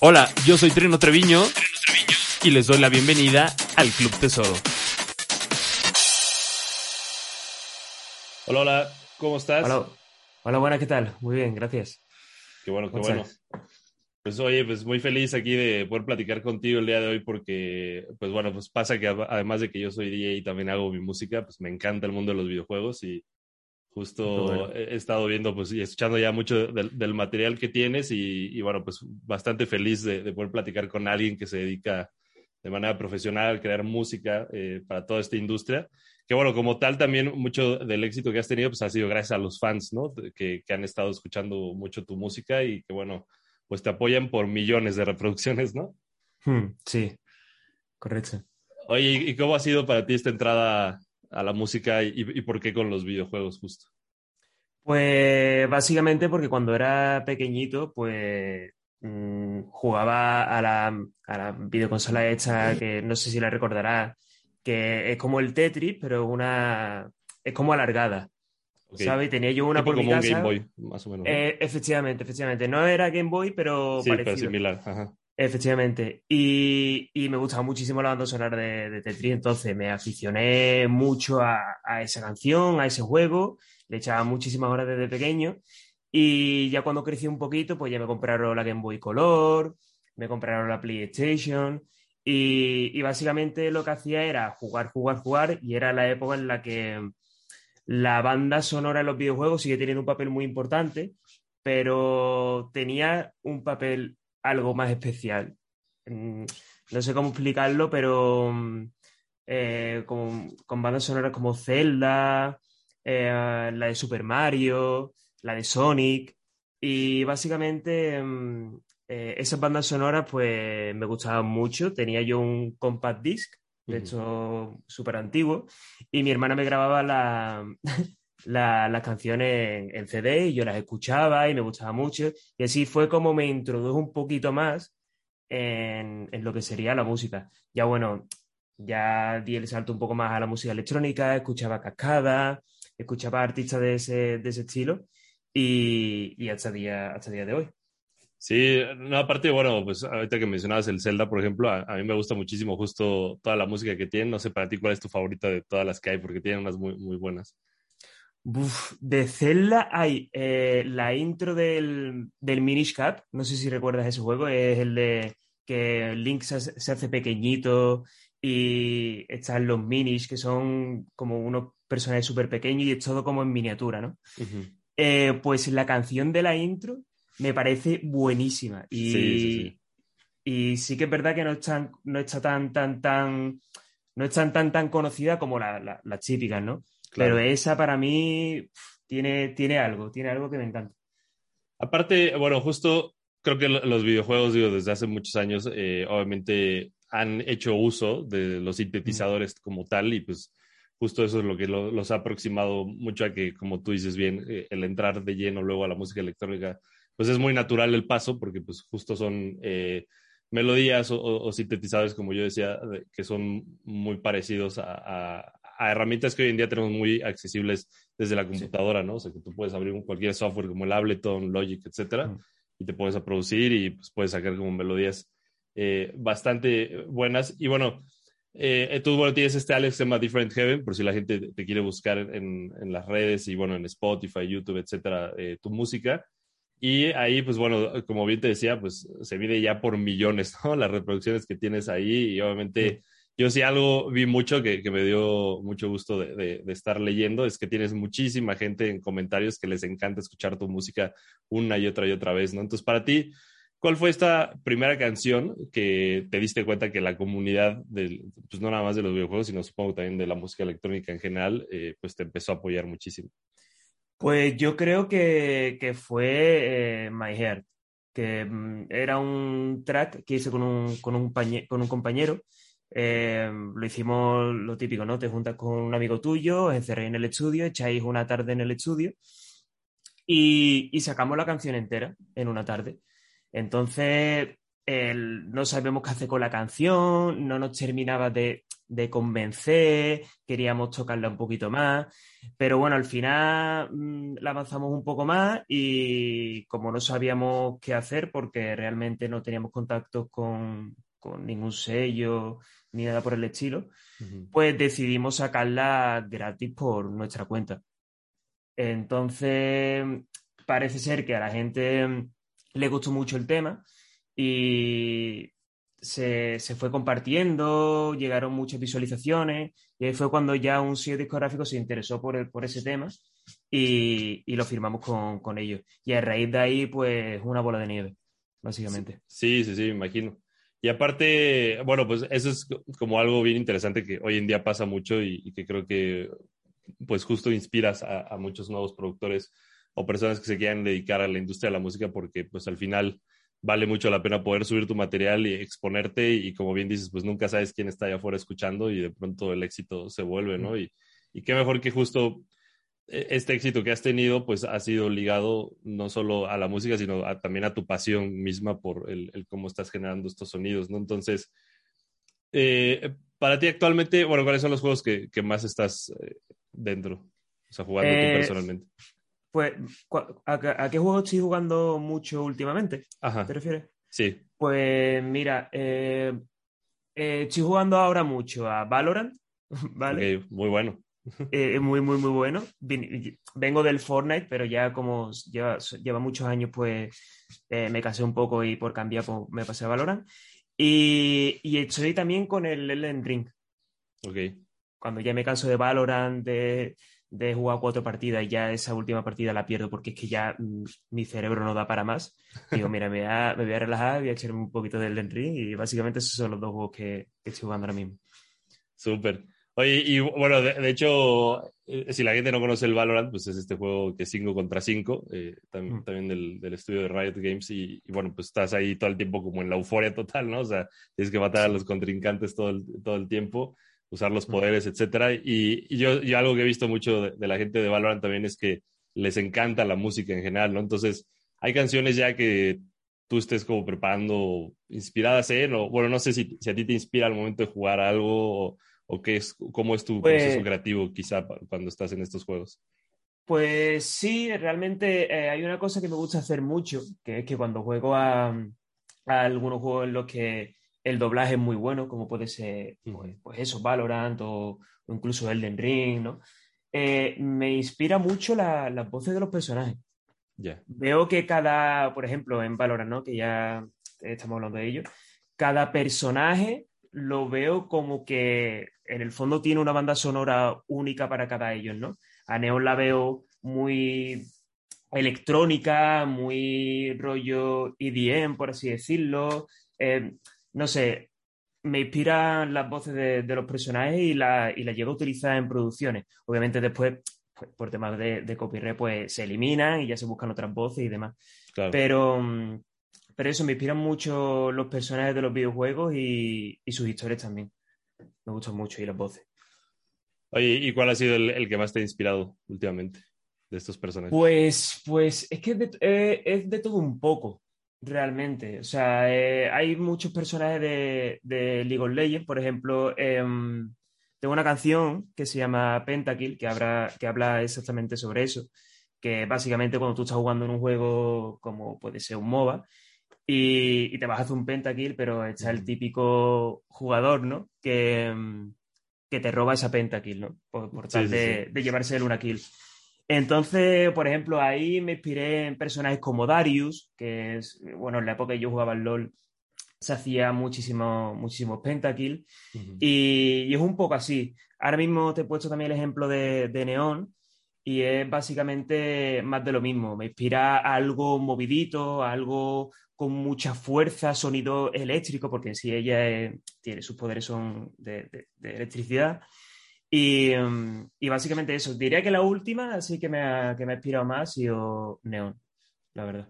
Hola, yo soy Trino Treviño, y les doy la bienvenida al Club Tesoro. Hola, hola, ¿cómo estás? Hola, hola, buena, ¿qué tal? Muy bien, gracias. Qué bueno, qué bueno. Pues oye, pues muy feliz aquí de poder platicar contigo el día de hoy porque, pues bueno, pues pasa que además de que yo soy DJ y también hago mi música, pues me encanta el mundo de los videojuegos y Justo he estado viendo pues, y escuchando ya mucho del, material que tienes y, bueno, pues bastante feliz de, poder platicar con alguien que se dedica de manera profesional a crear música eh, para toda esta industria. Que bueno, como tal también mucho del éxito que has tenido pues ha sido gracias a los fans, ¿no? Que, que han estado escuchando mucho tu música y que bueno, pues te apoyan por millones de reproducciones, ¿no? Hmm, sí, correcto. Oye, ¿y cómo ha sido para ti esta entrada a la música y, por qué con los videojuegos justo? Pues básicamente porque cuando era pequeñito, pues mm, jugaba a la, a la videoconsola esta que no sé si la recordarás, que es como el Tetris, pero una es como alargada. ¿Sabes? Tenía yo una por mi casa. Game Boy, más o menos. Eh, efectivamente, efectivamente. No era Game Boy, pero sí, Pero similar. Ajá. Efectivamente. Y, me gustaba muchísimo la banda sonora de, de, Tetris, entonces me aficioné mucho a, esa canción, a ese juego, le echaba muchísimas horas desde pequeño. Y ya cuando crecí un poquito, pues ya me compraron la Game Boy Color, me compraron la PlayStation. Y, y básicamente lo que hacía era jugar, jugar, jugar. Y era la época en la que la banda sonora en los videojuegos sigue teniendo un papel muy importante, pero tenía un papel algo más especial. Mm, no sé cómo explicarlo, pero mm, eh, con, bandas sonoras como Zelda, eh, la de Super Mario, la de Sonic. Y básicamente mm, eh, esas bandas sonoras pues me gustaban mucho. Tenía yo un compact disc, de hecho súper antiguo, y mi hermana me grababa la, las canciones en, CD y yo las escuchaba y me gustaba mucho. Y así fue como me introdujo un poquito más en, lo que sería la música. Ya bueno, ya di el salto un poco más a la música electrónica, escuchaba cascada, escuchaba artistas de ese, de ese estilo y, y, hasta, día, hasta día de hoy. Sí, no, aparte, bueno, pues ahorita que mencionabas el Zelda, por ejemplo, a, mí me gusta muchísimo justo toda la música que tiene. No sé para ti cuál es tu favorita de todas las que hay, porque tienen unas muy, muy buenas de Zelda hay eh, la intro del, del Minish Cap, no sé si recuerdas ese juego, es el de que Link se, hace pequeñito y están los Minish, que son como unos personajes súper pequeños y es todo como en miniatura, ¿no? Eh, pues la canción de la intro me parece buenísima y sí, y sí que es verdad que no, no está tan, tan, tan, no es tan, tan, tan conocida como las típicas, ¿no? Pero esa para mí tiene, tiene algo, tiene algo que me encanta. Aparte, bueno, justo creo que los videojuegos, digo, desde hace muchos años, eh, obviamente han hecho uso de los sintetizadores como tal y pues justo eso es lo que los ha aproximado mucho a que, como tú dices bien, eh, el entrar de lleno luego a la música electrónica, pues es muy natural el paso porque pues justo son eh, melodías o, sintetizadores, como yo decía, que son muy parecidos a, a herramientas que hoy en día tenemos muy accesibles desde la computadora, ¿no? O sea, que tú puedes abrir cualquier software como el Ableton, Logic, etcétera, y te puedes a producir y pues, puedes sacar como melodías eh, bastante buenas. Y bueno, eh, tú bueno, tienes este Alex llama Different Heaven, por si la gente te quiere buscar en, en las redes y bueno, en Spotify, YouTube, etcétera, eh, tu música. Y ahí, pues bueno, como bien te decía, pues se mide ya por millones, ¿no? Las reproducciones que tienes ahí y obviamente yo sí algo vi mucho que, me dio mucho gusto de, estar leyendo, es que tienes muchísima gente en comentarios que les encanta escuchar tu música una y otra y otra vez, ¿no? Entonces, para ti, ¿cuál fue esta primera canción que te diste cuenta que la comunidad, del, pues no nada más de los videojuegos, sino supongo también de la música electrónica en general, eh, pues te empezó a apoyar muchísimo? Pues yo creo que, fue eh, My Heart, que mm, era un track que hice con un, con un compañero. Eh, lo hicimos lo típico, ¿no? Te juntas con un amigo tuyo, encerréis en el estudio, echáis una tarde en el estudio y, sacamos la canción entera en una tarde. Entonces, no sabemos qué hacer con la canción, no nos terminaba de, convencer, queríamos tocarla un poquito más, pero bueno, al final mmm, la avanzamos un poco más y como no sabíamos qué hacer porque realmente no teníamos contactos con, con ningún sello ni nada por el estilo, uh -huh. pues decidimos sacarla gratis por nuestra cuenta. Entonces, parece ser que a la gente le gustó mucho el tema y se, se, fue compartiendo, llegaron muchas visualizaciones y ahí fue cuando ya un sello discográfico se interesó por, el, por ese tema y, y lo firmamos con, con, ellos. Y a raíz de ahí, pues una bola de nieve, básicamente. Sí, sí, sí, me imagino. Y aparte, bueno, pues eso es como algo bien interesante que hoy en día pasa mucho y, y que creo que pues justo inspiras a, a, muchos nuevos productores o personas que se quieran dedicar a la industria de la música porque pues al final vale mucho la pena poder subir tu material y exponerte y como bien dices, pues nunca sabes quién está allá afuera escuchando y de pronto el éxito se vuelve, ¿no? Y, y qué mejor que justo este éxito que has tenido pues ha sido ligado no solo a la música, sino a, también a tu pasión misma por el, el, cómo estás generando estos sonidos, ¿no? Entonces, eh, para ti actualmente, bueno, ¿cuáles son los juegos que, que más estás eh, dentro? O sea, jugando eh, tú personalmente. Pues, ¿a, ¿a, qué juego estoy jugando mucho últimamente? Ajá. ¿Te refieres? Sí. Pues mira, eh, eh, estoy jugando ahora mucho a Valorant, ¿vale? Okay, muy bueno. Eh, muy, muy, muy bueno. Vengo del Fortnite, pero ya como lleva, lleva muchos años, pues eh, me casé un poco y por cambiar pues, me pasé a Valorant. Y, y estoy también con el Elden Ring. Ok. Cuando ya me canso de Valorant, de, de jugar cuatro partidas y ya esa última partida la pierdo porque es que ya mm, mi cerebro no da para más. Digo, mira, me voy a, me voy a relajar, voy a echarme un poquito del Elden Ring y básicamente esos son los dos juegos que, que estoy jugando ahora mismo. Súper. Oye, y bueno, de, de, hecho, eh, si la gente no conoce el Valorant, pues es este juego que es 5 contra 5, eh, también, mm. también del, del, estudio de Riot Games, y, y, bueno, pues estás ahí todo el tiempo como en la euforia total, ¿no? O sea, tienes que matar a los contrincantes todo el, todo el tiempo, usar los poderes, etcétera. Y, y yo, yo, algo que he visto mucho de, de, la gente de Valorant también es que les encanta la música en general, ¿no? Entonces, hay canciones ya que tú estés como preparando inspiradas en, o bueno, no sé si, si a ti te inspira al momento de jugar algo, o, o qué es, cómo es tu pues, proceso creativo quizá cuando estás en estos juegos? Pues sí, realmente eh, hay una cosa que me gusta hacer mucho, que es que cuando juego a, a, algunos juegos en los que el doblaje es muy bueno, como puede ser, pues, pues eso, Valorant o, o, incluso Elden Ring, ¿no? Eh, me inspira mucho las la voces de los personajes. Yeah. Veo que cada, por ejemplo, en Valorant, ¿no? Que ya estamos hablando de ello, cada personaje lo veo como que en el fondo tiene una banda sonora única para cada ellos, ¿no? A Neon la veo muy electrónica, muy rollo EDM, por así decirlo. Eh, no sé, me inspiran las voces de, de los personajes y las y la llevo a utilizar en producciones. Obviamente después, pues, por temas de, de, copyright, pues se eliminan y ya se buscan otras voces y demás. Claro. Pero, pero eso, me inspiran mucho los personajes de los videojuegos y, y sus historias también me gustan mucho y las voces. Oye, ¿y cuál ha sido el, el, que más te ha inspirado últimamente de estos personajes? Pues, pues es que es de, eh, es de todo un poco, realmente. O sea, eh, hay muchos personajes de, de, League of Legends, por ejemplo, eh, tengo una canción que se llama Pentakill, que, habrá, que habla exactamente sobre eso, que básicamente cuando tú estás jugando en un juego como puede ser un MOBA, y, y, te vas a hacer un pentakill, pero está el típico jugador, ¿no? Que, que te roba esa pentakill, ¿no? Por, por tal sí, de, sí. de, llevarse el una kill. Entonces, por ejemplo, ahí me inspiré en personajes como Darius, que es, bueno, en la época que yo jugaba al LOL se hacía muchísimo, muchísimos pentakill, uh -huh. y, y, es un poco así. Ahora mismo te he puesto también el ejemplo de, de Neon, y es básicamente más de lo mismo. Me inspira algo movidito, algo con mucha fuerza, sonido eléctrico, porque en sí ella es, tiene sus poderes son de, de, de electricidad. Y, um, y, básicamente eso. Diría que la última, así que me ha, que me ha inspirado más, ha sido Neon, la verdad.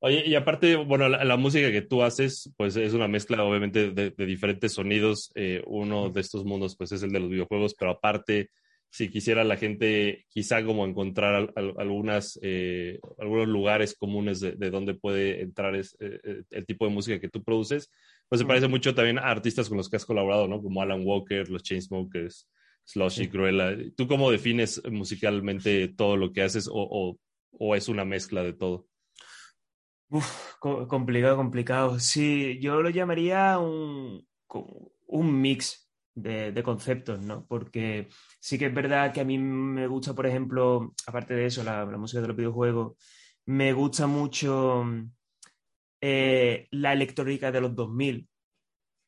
Oye, y aparte, bueno, la, música que tú haces, pues es una mezcla obviamente de, diferentes sonidos. Eh, uno de estos mundos, pues es el de los videojuegos, pero aparte, si quisiera la gente quizá como encontrar algunas, eh, algunos lugares comunes de, donde puede entrar es, eh, el tipo de música que tú produces, pues se parece mucho también a artistas con los que has colaborado, ¿no? Como Alan Walker, los Chainsmokers, Slushy, sí. Cruella. ¿Tú cómo defines musicalmente todo lo que haces o, o es una mezcla de todo? Uf, complicado, complicado. Sí, yo lo llamaría un, un mix de, conceptos, ¿no? Porque sí que es verdad que a mí me gusta, por ejemplo, aparte de eso, la, música de los videojuegos, me gusta mucho eh, la electrónica de los 2000,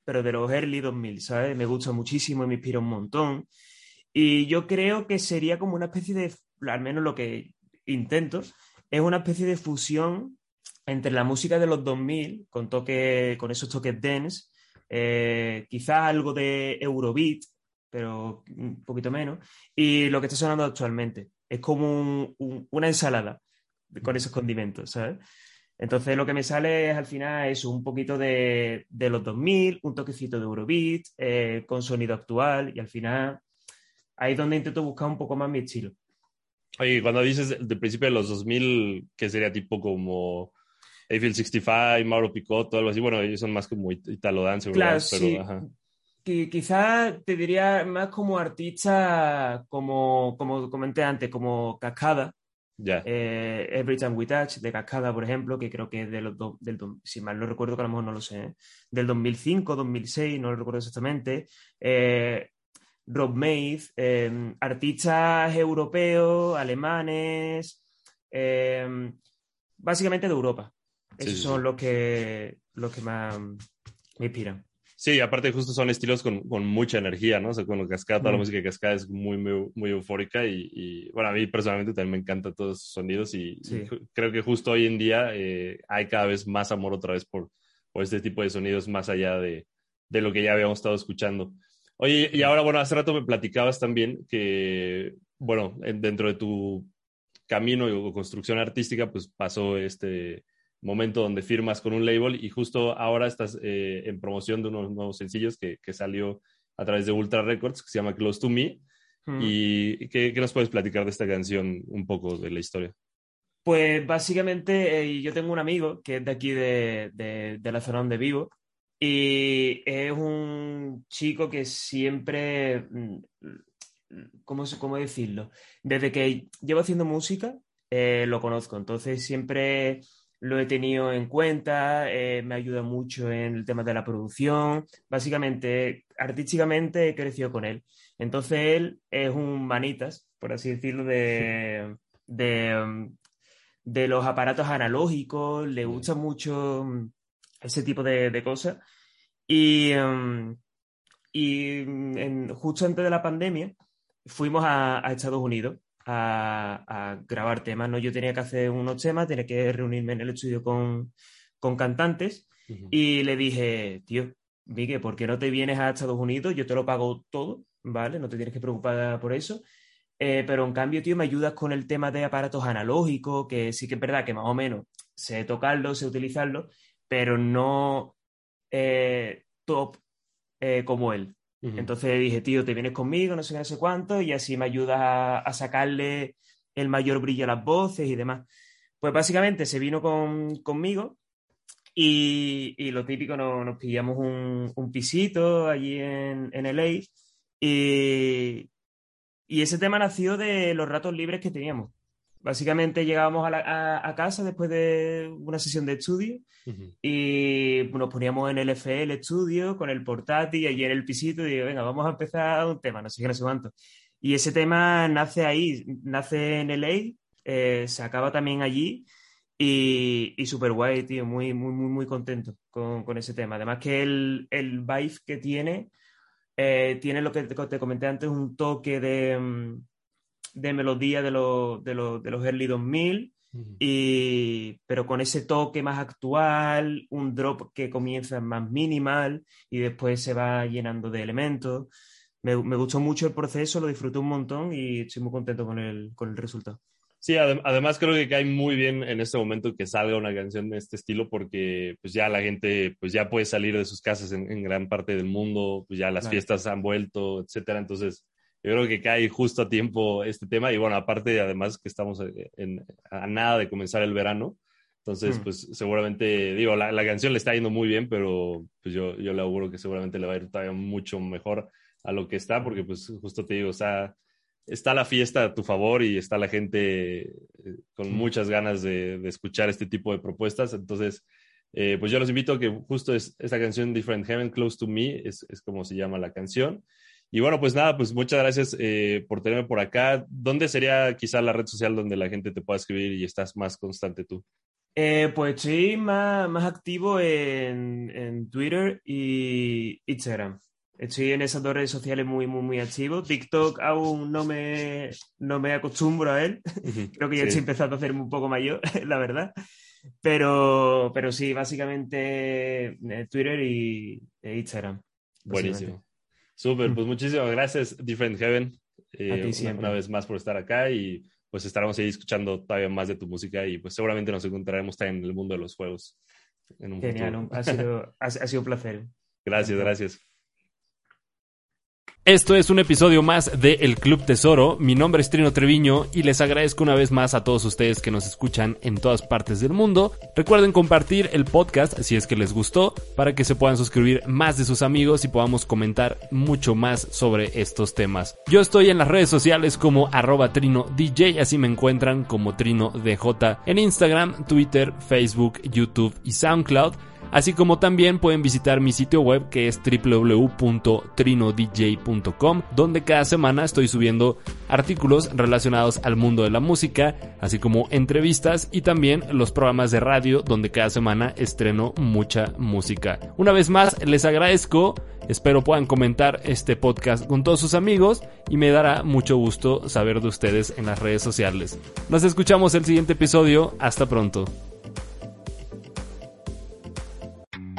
pero de los early 2000, ¿sabes? Me gusta muchísimo y me inspira un montón. Y yo creo que sería como una especie de, al menos lo que intento, es una especie de fusión entre la música de los 2000, con, toque, con esos toques dance, eh, quizás algo de Eurobeat, pero un poquito menos, y lo que está sonando actualmente. Es como una ensalada con esos condimentos, ¿sabes? Entonces lo que me sale es al final es un poquito de, los 2000, un toquecito de Eurobeat, eh, con sonido actual, y al final ahí es donde intento buscar un poco más mi estilo. Oye, cuando dices del principio de los 2000, que sería tipo como Eiffel 65, Mauro Picotto, algo así. Bueno, ellos son más como Italo Dance, claro, sí. quizás te diría más como artista, como, como comenté antes, como Cascada. Ya. Eh, Every Time We Touch, de Cascada, por ejemplo, que creo que es de los del, si mal no recuerdo, que a lo mejor no lo sé, ¿eh? del 2005, 2006, no lo recuerdo exactamente. Eh, Rob Maith, eh, artistas europeos, alemanes, básicamente de Europa. Esos son Los, que, los que más me inspiran. Sí, aparte justo son estilos con, con mucha energía, ¿no? O sea, con lo cascada, toda la música de cascada es muy, muy, muy eufórica y, bueno, a mí personalmente también me encantan todos esos sonidos y, creo que justo hoy en día eh, hay cada vez más amor otra vez por, por este tipo de sonidos más allá de, de, lo que ya habíamos estado escuchando. Oye, y ahora, bueno, hace rato me platicabas también que, bueno, dentro de tu camino o construcción artística, pues pasó este momento donde firmas con un label y justo ahora estás eh, en promoción de unos nuevos sencillos que, que, salió a través de Ultra Records, que se llama Close to Me. Hmm. ¿Y qué, qué, nos puedes platicar de esta canción, un poco de la historia? Pues básicamente eh, yo tengo un amigo que es de aquí de, de, de, la zona donde vivo y es un chico que siempre, mm, ¿cómo, cómo decirlo? Desde que llevo haciendo música, eh, lo conozco, entonces siempre lo he tenido en cuenta, eh, me ayuda mucho en el tema de la producción. Básicamente, artísticamente he crecido con él. Entonces, él es un manitas, por así decirlo, de, de, los aparatos analógicos, le gusta mucho mm, ese tipo de, cosas. Y, mm, y mm, justo antes de la pandemia, fuimos a Estados Unidos a, grabar temas. ¿no? Yo tenía que hacer unos temas, tenía que reunirme en el estudio con, con cantantes y le dije, tío, Miguel, ¿por qué no te vienes a Estados Unidos? Yo te lo pago todo, ¿vale? No te tienes que preocupar por eso. Eh, pero en cambio, tío, me ayudas con el tema de aparatos analógicos, que sí que es verdad que más o menos sé tocarlo, sé utilizarlo, pero no eh, top eh, como él. Entonces dije, tío, te vienes conmigo, no sé qué, no sé cuánto, y así me ayudas a, sacarle el mayor brillo a las voces y demás. Pues básicamente se vino conmigo y, lo típico, nos, pillamos un, pisito allí en, en LA y, y ese tema nació de los ratos libres que teníamos. Básicamente llegábamos a, casa después de una sesión de estudio y nos poníamos en el FL estudio con el portátil y allí en el pisito y digo, venga, vamos a empezar un tema, no sé qué, no sé cuánto. Y ese tema nace ahí, nace en LA, eh, se acaba también allí y, y súper guay, tío, muy, muy, muy, muy contento con, con, ese tema. Además que el, el vibe que tiene, eh, tiene lo que te, te comenté antes, un toque de mm, de melodía de, de, de los early 2000, y, pero con ese toque más actual, un drop que comienza más minimal y después se va llenando de elementos. Me, me, gustó mucho el proceso, lo disfruté un montón y estoy muy contento con el, con el resultado. Sí, además creo que cae muy bien en este momento que salga una canción de este estilo porque pues ya la gente pues ya puede salir de sus casas en, gran parte del mundo, pues ya las fiestas han vuelto, etcétera. Entonces, yo creo que cae justo a tiempo este tema y bueno, aparte además que estamos en, a nada de comenzar el verano, entonces mm. pues seguramente, digo, la, la, canción le está yendo muy bien, pero pues yo, yo le auguro que seguramente le va a ir todavía mucho mejor a lo que está porque pues justo te digo, sea está la fiesta a tu favor y está la gente eh, con muchas ganas de, escuchar este tipo de propuestas. Entonces, eh, pues yo los invito a que justo es, esta canción Different Heaven, Close to Me, es, como se llama la canción. Y bueno, pues nada, pues muchas gracias eh, por tenerme por acá. ¿Dónde sería quizá la red social donde la gente te pueda escribir y estás más constante tú? pues estoy más, más activo en, en Twitter y Instagram. Estoy en esas dos redes sociales muy, muy, muy activo. TikTok aún no me, no me acostumbro a él. Creo que ya estoy empezando a hacerme un poco mayor, la verdad. Pero, pero sí, básicamente eh, Twitter y e Instagram. Buenísimo. Súper, pues muchísimas gracias, Different Heaven. Eh, una, vez más por estar acá y pues estaremos ahí escuchando todavía más de tu música y pues seguramente nos encontraremos también en el mundo de los juegos. Genial, ha sido, ha sido un placer. Gracias, gracias. Esto es un episodio más de El Club Tesoro. Mi nombre es Trino Treviño y les agradezco una vez más a todos ustedes que nos escuchan en todas partes del mundo. Recuerden compartir el podcast si es que les gustó para que se puedan suscribir más de sus amigos y podamos comentar mucho más sobre estos temas. Yo estoy en las redes sociales como arroba Trino DJ, así me encuentran como Trino DJ en Instagram, Twitter, Facebook, YouTube y SoundCloud así como también pueden visitar mi sitio web que es www.trinodj.com, donde cada semana estoy subiendo artículos relacionados al mundo de la música, así como entrevistas y también los programas de radio donde cada semana estreno mucha música. Una vez más, les agradezco, espero puedan comentar este podcast con todos sus amigos y me dará mucho gusto saber de ustedes en las redes sociales. Nos escuchamos el siguiente episodio, hasta pronto.